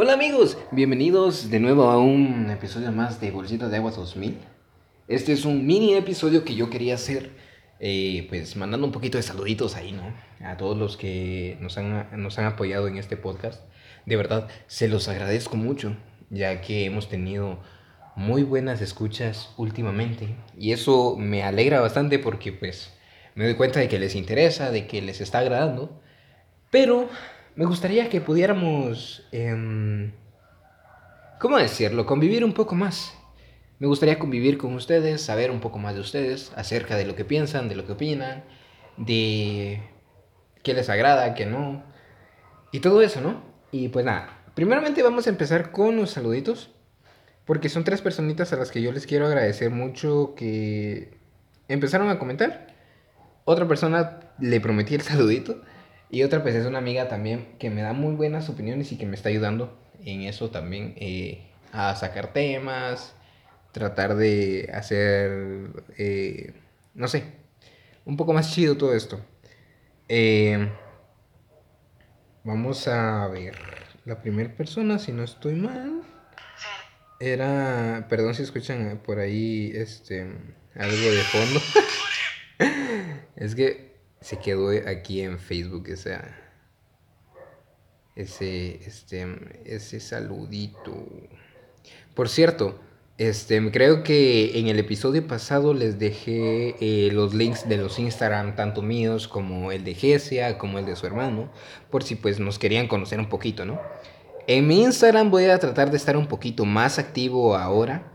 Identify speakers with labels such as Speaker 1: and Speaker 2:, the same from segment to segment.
Speaker 1: Hola amigos, bienvenidos de nuevo a un episodio más de Bolsita de Agua 2000. Este es un mini episodio que yo quería hacer, eh, pues mandando un poquito de saluditos ahí, ¿no? A todos los que nos han, nos han apoyado en este podcast. De verdad, se los agradezco mucho, ya que hemos tenido muy buenas escuchas últimamente. Y eso me alegra bastante porque pues me doy cuenta de que les interesa, de que les está agradando. Pero me gustaría que pudiéramos, eh, ¿cómo decirlo? Convivir un poco más. Me gustaría convivir con ustedes, saber un poco más de ustedes, acerca de lo que piensan, de lo que opinan, de qué les agrada, qué no. Y todo eso, ¿no? Y pues nada, primeramente vamos a empezar con los saluditos. Porque son tres personitas a las que yo les quiero agradecer mucho que empezaron a comentar. Otra persona le prometí el saludito. Y otra pues es una amiga también que me da muy buenas opiniones y que me está ayudando en eso también eh, a sacar temas, tratar de hacer, eh, no sé, un poco más chido todo esto. Eh, vamos a ver, la primera persona, si no estoy mal, era, perdón si escuchan por ahí este algo de fondo. es que se quedó aquí en Facebook esa, ese, este, ese saludito. Por cierto, este, creo que en el episodio pasado les dejé eh, los links de los Instagram, tanto míos como el de Gesia, como el de su hermano, por si pues nos querían conocer un poquito, ¿no? En mi Instagram voy a tratar de estar un poquito más activo ahora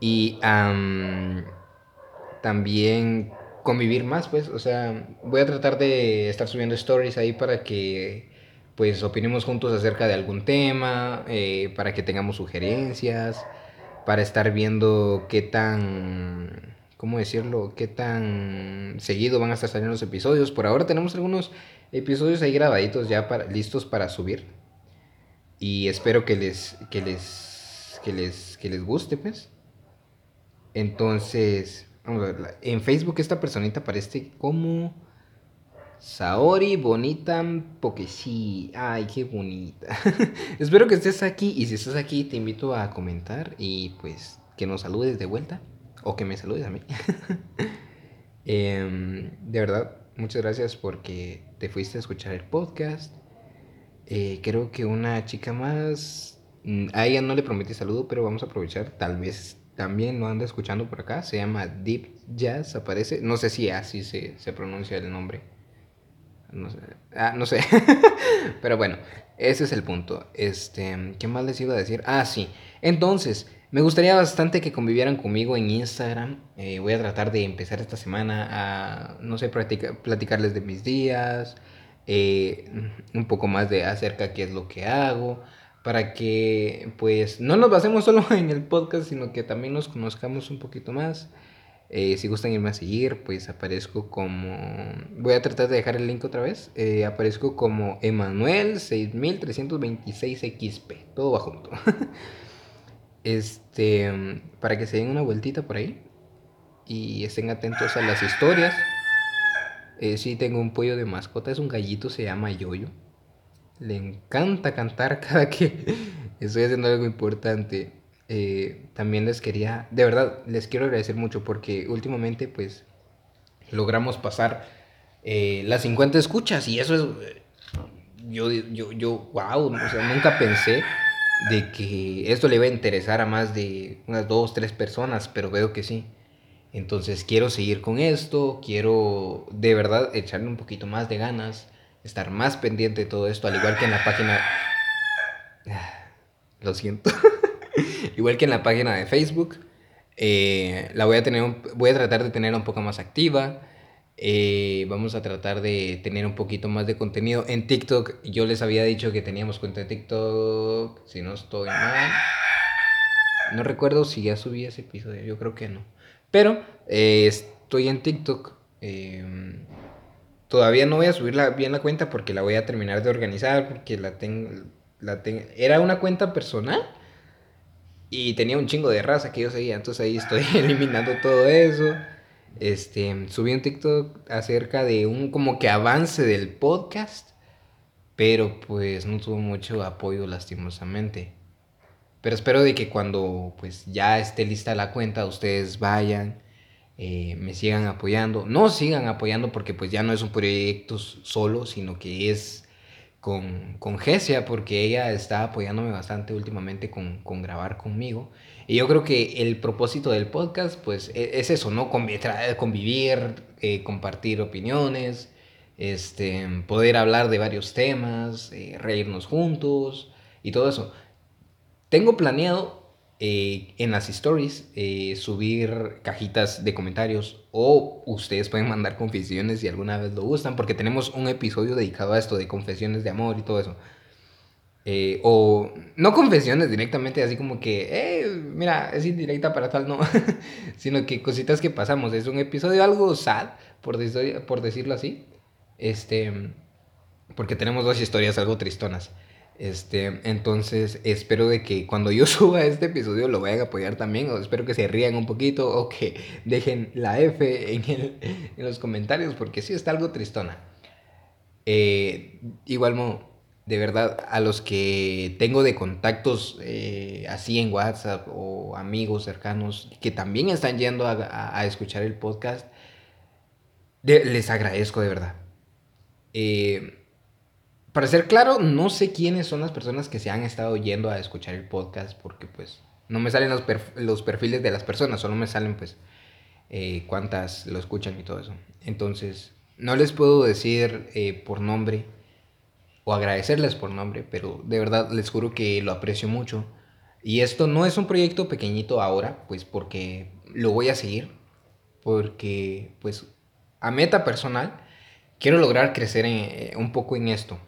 Speaker 1: y también convivir más, pues, o sea, voy a tratar de estar subiendo stories ahí para que, pues, opinemos juntos acerca de algún tema, eh, para que tengamos sugerencias, para estar viendo qué tan, ¿cómo decirlo? Qué tan seguido van a estar saliendo los episodios. Por ahora tenemos algunos episodios ahí grabaditos ya para, listos para subir. Y espero que les, que les, que les, que les guste, pues. Entonces, en Facebook esta personita aparece como Saori Bonita porque sí. Ay, qué bonita. Espero que estés aquí y si estás aquí te invito a comentar y pues que nos saludes de vuelta o que me saludes a mí. Em, de verdad, muchas gracias porque te fuiste a escuchar el podcast. Eh, creo que una chica más... Mm, a ella no le prometí saludo, pero vamos a aprovechar. Tal vez también lo anda escuchando por acá. Se llama Deep Jazz, aparece. No sé si así se, pronuncia el nombre. No sé. Ah, no sé. Pero bueno, ese es el punto. Este, ¿qué más les iba a decir? Ah, sí. Entonces, me gustaría bastante que convivieran conmigo en Instagram. Eh, voy a tratar de empezar esta semana a, no sé, platicarles de mis días. Eh, un poco más de acerca de qué es lo que hago para que pues no nos basemos solo en el podcast, sino que también nos conozcamos un poquito más. Eh, si gustan irme a seguir, pues aparezco como... Voy a tratar de dejar el link otra vez. Eh, aparezco como Emanuel 6326XP. Todo va junto. este, para que se den una vueltita por ahí. Y estén atentos a las historias. Eh, sí, tengo un pollo de mascota. Es un gallito, se llama Yoyo le encanta cantar cada que estoy haciendo algo importante. Eh, también les quería, de verdad, les quiero agradecer mucho porque últimamente pues logramos pasar eh, las 50 escuchas y eso es, yo, yo, yo, wow, nunca pensé de que esto le iba a interesar a más de unas dos, tres personas, pero veo que sí. Entonces quiero seguir con esto, quiero de verdad echarle un poquito más de ganas estar más pendiente de todo esto, al igual que en la página... Lo siento. igual que en la página de Facebook. Eh, la voy a tener, voy a tratar de tener un poco más activa. Eh, vamos a tratar de tener un poquito más de contenido en TikTok. Yo les había dicho que teníamos cuenta de TikTok. Si no estoy mal. No recuerdo si ya subí ese episodio. Yo creo que no. Pero eh, estoy en TikTok. Todavía no voy a subir bien la cuenta porque la voy a terminar de organizar, porque la tengo, la era una cuenta personal y tenía un chingo de raza que yo seguía, entonces ahí estoy eliminando todo eso. Este, subí un TikTok acerca de un como que avance del podcast, pero pues no tuvo mucho apoyo lastimosamente. Pero espero de que cuando pues ya esté lista la cuenta, ustedes vayan, eh, me sigan apoyando. No sigan apoyando porque pues ya no es un proyecto solo, sino que es con, con Gesia, porque ella está apoyándome bastante últimamente con, con, grabar conmigo. Y yo creo que el propósito del podcast pues e, es eso, ¿no? Convivir, eh, compartir opiniones, este, poder hablar de varios temas, eh, reírnos juntos y todo eso. Tengo planeado eh, en las stories eh, subir cajitas de comentarios o ustedes pueden mandar confesiones si alguna vez lo gustan, porque tenemos un episodio dedicado a esto de confesiones de amor y todo eso. Eh, o no confesiones directamente, así como que, mira, es indirecta para tal, no, sino que cositas que pasamos. Es un episodio algo sad, por, por decirlo así. Este, porque tenemos dos historias algo tristonas. Este, entonces espero de que cuando yo suba este episodio lo vayan a apoyar también, o espero que se rían un poquito o que dejen la F en, en los comentarios, porque sí está algo tristona. Eh, igual, de verdad, a los que tengo de contactos eh, así en WhatsApp o amigos cercanos que también están yendo a, a, escuchar el podcast, les agradezco de verdad. Eh, para ser claro, no sé quiénes son las personas que se han estado yendo a escuchar el podcast porque pues no me salen los, los perfiles de las personas, solo me salen pues eh, cuántas lo escuchan y todo eso. Entonces, no les puedo decir eh, por nombre o agradecerles por nombre, pero de verdad les juro que lo aprecio mucho. Y esto no es un proyecto pequeñito ahora, pues porque lo voy a seguir, porque pues a meta personal quiero lograr crecer eh, un poco en esto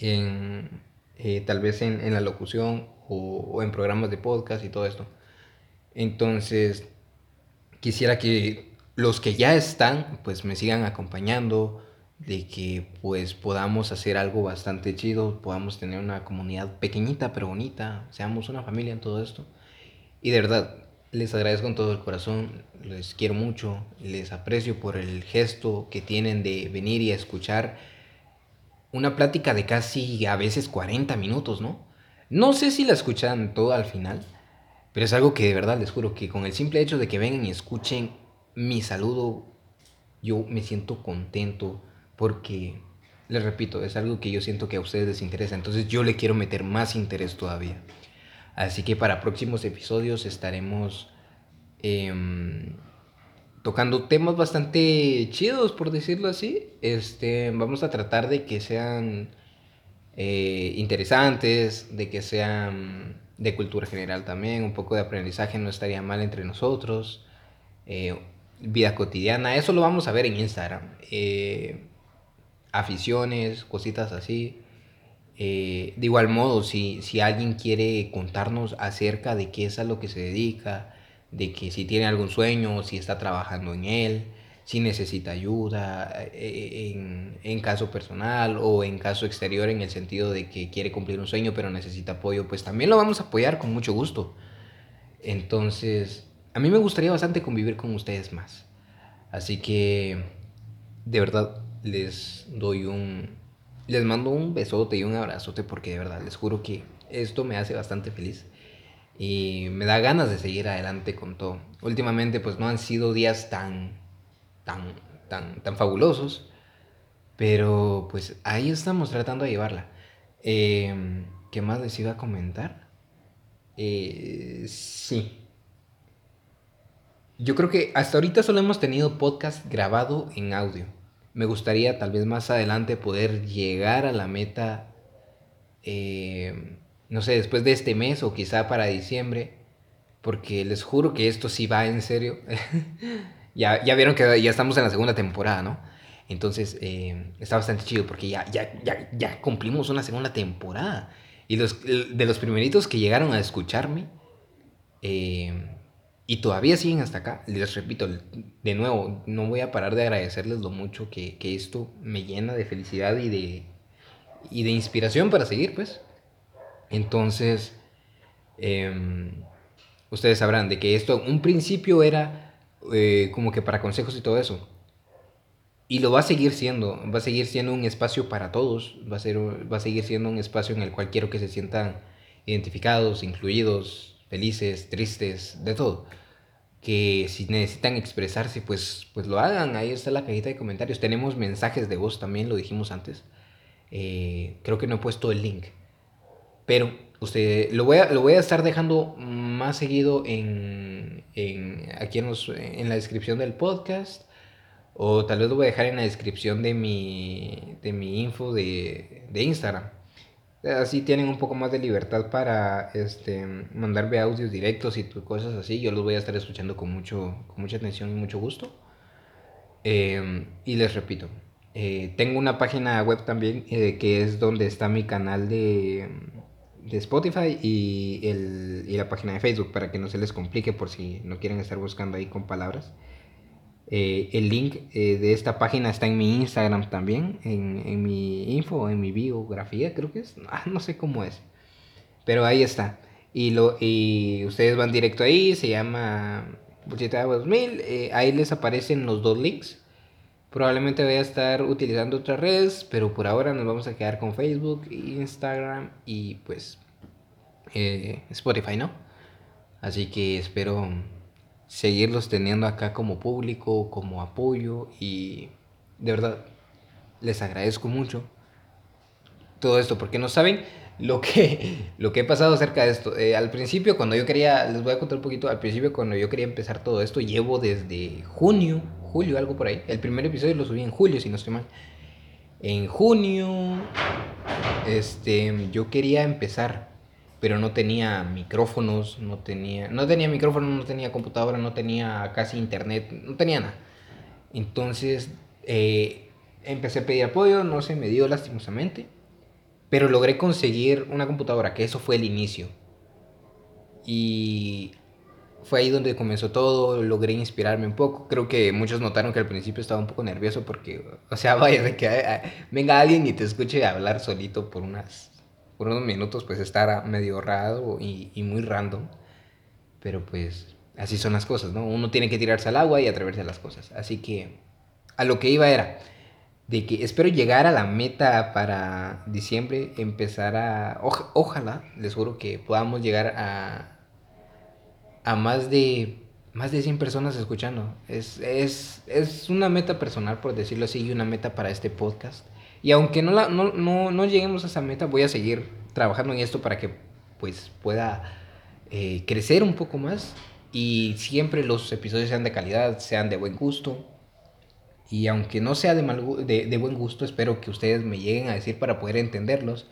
Speaker 1: en, eh, tal vez en, la locución o, en programas de podcast y todo esto. Entonces, quisiera que los que ya están, pues me sigan acompañando, de que pues podamos hacer algo bastante chido, podamos tener una comunidad pequeñita pero bonita, seamos una familia en todo esto. Y de verdad, les agradezco con todo el corazón, les quiero mucho, les aprecio por el gesto que tienen de venir y escuchar una plática de casi a veces 40 minutos, ¿no? No sé si la escuchan todo al final, pero es algo que de verdad les juro que con el simple hecho de que vengan y escuchen mi saludo, yo me siento contento porque, les repito, es algo que yo siento que a ustedes les interesa, entonces yo le quiero meter más interés todavía. Así que para próximos episodios estaremos... Eh, tocando temas bastante chidos, por decirlo así. Este, vamos a tratar de que sean eh, interesantes, de que sean de cultura general también, un poco de aprendizaje no estaría mal entre nosotros, eh, vida cotidiana, eso lo vamos a ver en Instagram, eh, aficiones, cositas así. de igual modo, si, si alguien quiere contarnos acerca de qué es a lo que se dedica, de que si tiene algún sueño, si está trabajando en él, si necesita ayuda eh, en, en, caso personal o en caso exterior en el sentido de que quiere cumplir un sueño pero necesita apoyo, pues también lo vamos a apoyar con mucho gusto. Entonces, a mí me gustaría bastante convivir con ustedes más. Así que, de verdad, les doy un... Les mando un besote y un abrazote porque de verdad les juro que esto me hace bastante feliz y me da ganas de seguir adelante con todo. Últimamente pues no han sido días tan, tan, tan, tan fabulosos, pero pues ahí estamos tratando de llevarla. Em, ¿Qué más les iba a comentar? Eh, sí. Yo creo que hasta ahorita solo hemos tenido podcast grabado en audio. Me gustaría tal vez más adelante poder llegar a la meta eh, no sé, después de este mes o quizá para diciembre, porque les juro que esto sí va en serio. ya, ya vieron que ya estamos en la segunda temporada, ¿no? Entonces eh, está bastante chido porque ya, ya, ya, ya cumplimos una segunda temporada. Y los, de los primeritos que llegaron a escucharme eh, y todavía siguen hasta acá, les repito, de nuevo, no voy a parar de agradecerles lo mucho que, que esto me llena de felicidad y de, y de inspiración para seguir, pues. Entonces, em, ustedes sabrán de que esto, un principio era eh, como que para consejos y todo eso. y lo va a seguir siendo, va a seguir siendo un espacio para todos, va a, ser, va a seguir siendo un espacio en el cual quiero que se sientan identificados, incluidos, felices, tristes, de todo. Que si necesitan expresarse, pues, pues lo hagan. Ahí está la cajita de comentarios. Tenemos mensajes de voz también, lo dijimos antes. Eh, creo que no he puesto el link. Pero usted lo voy a, lo voy a estar dejando más seguido en, en aquí en, en la descripción del podcast o tal vez lo voy a dejar en la descripción de mi, de mi info de, de Instagram. Así tienen un poco más de libertad para este, mandarme audios directos y cosas así. Yo los voy a estar escuchando con, mucho, con mucha atención y mucho gusto. Em, y les repito, eh, tengo una página web también eh, que es donde está mi canal de, de Spotify y, el, y la página de Facebook para que no se les complique por si no quieren estar buscando ahí con palabras. Eh, el link eh, de esta página está en mi Instagram también, en, en, mi info, en mi biografía, creo que es. Ah, no sé cómo es. Pero ahí está. Y, lo, y ustedes van directo ahí, se llama de 2000. Eh, ahí les aparecen los dos links. Probablemente voy a estar utilizando otras redes, pero por ahora nos vamos a quedar con Facebook, Instagram y pues Spotify, ¿no? Así que espero seguirlos teniendo acá como público, como apoyo y de verdad les agradezco mucho todo esto porque no saben lo que, lo que he pasado acerca de esto. Eh, al principio cuando yo quería, les voy a contar un poquito, al principio cuando yo quería empezar todo esto, llevo desde junio, julio, algo por ahí. El primer episodio lo subí en julio, si no estoy mal. En junio, este, yo quería empezar pero no tenía micrófonos, no tenía, no tenía micrófono, no tenía computadora, no tenía casi internet, no tenía nada. Entonces eh, empecé a pedir apoyo, no se me dio lastimosamente, pero logré conseguir una computadora, que eso fue el inicio. Y fue ahí donde comenzó todo, logré inspirarme un poco. Creo que muchos notaron que al principio estaba un poco nervioso porque, o sea, vaya de que venga alguien y te escuche hablar solito por unas unos minutos pues estará medio raro y, y, muy random. Pero pues así son las cosas, ¿no? Uno tiene que tirarse al agua y atreverse a las cosas. Así que a lo que iba era de que espero llegar a la meta para diciembre, empezar a... ojalá, les juro que podamos llegar a, a más de... Más de 100 personas escuchando. Es, es, es una meta personal, por decirlo así, y una meta para este podcast. Y aunque no, la, no, no, no, lleguemos a esa meta, voy a seguir trabajando en esto para que pues pueda eh, crecer un poco más y siempre los episodios sean de calidad, sean de buen gusto. Y aunque no sea de, mal, de, de buen gusto, espero que ustedes me lleguen a decir para poder entenderlos,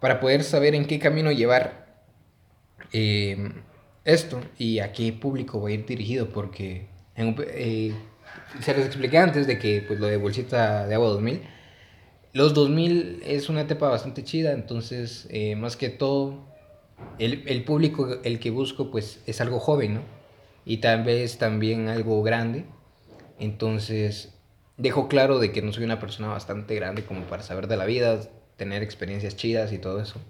Speaker 1: para poder saber en qué camino llevar eh, esto y a qué público va a ir dirigido, porque eh, se les expliqué antes de que pues, lo de Bolsita de Agua 2000 los 2000 es una etapa bastante chida, entonces, eh, más que todo, el, el, público, el que busco, pues es algo joven, ¿no? Y tal vez también algo grande. Entonces, dejo claro de que no soy una persona bastante grande como para saber de la vida, tener experiencias chidas y todo eso.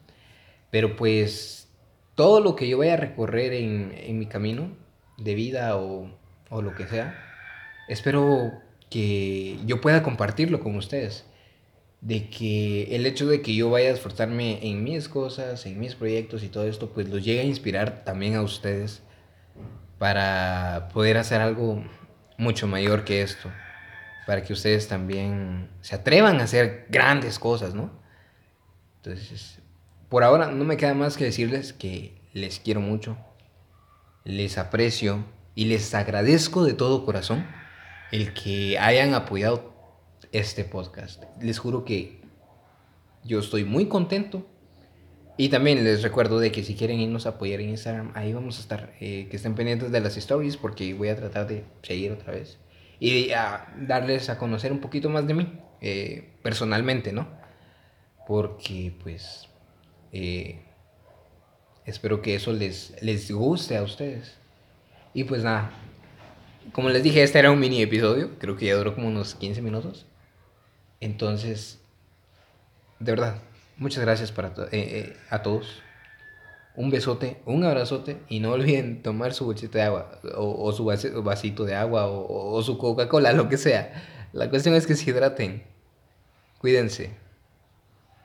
Speaker 1: Pero pues, todo lo que yo vaya a recorrer en, en mi camino de vida o, o lo que sea, espero que yo pueda compartirlo con ustedes de que el hecho de que yo vaya a esforzarme en mis cosas, en mis proyectos y todo esto, pues los llegue a inspirar también a ustedes para poder hacer algo mucho mayor que esto, para que ustedes también se atrevan a hacer grandes cosas, ¿no? Entonces, por ahora no me queda más que decirles que les quiero mucho, les aprecio y les agradezco de todo corazón el que hayan apoyado este podcast. Les juro que yo estoy muy contento. Y también les recuerdo de que si quieren irnos a apoyar en Instagram, ahí vamos a estar. Eh, que estén pendientes de las stories porque voy a tratar de seguir otra vez. Y a darles a conocer un poquito más de mí, eh, personalmente, ¿no? Porque pues eh, espero que eso les, les guste a ustedes. Y pues nada, como les dije, este era un mini episodio, creo que ya duró como unos 15 minutos. Entonces, de verdad, muchas gracias para eh, eh, a todos. Un besote, un abrazote y no olviden tomar su bolsita de agua o, su vasito de agua o, su Coca-Cola, lo que sea. La cuestión es que se hidraten. Cuídense.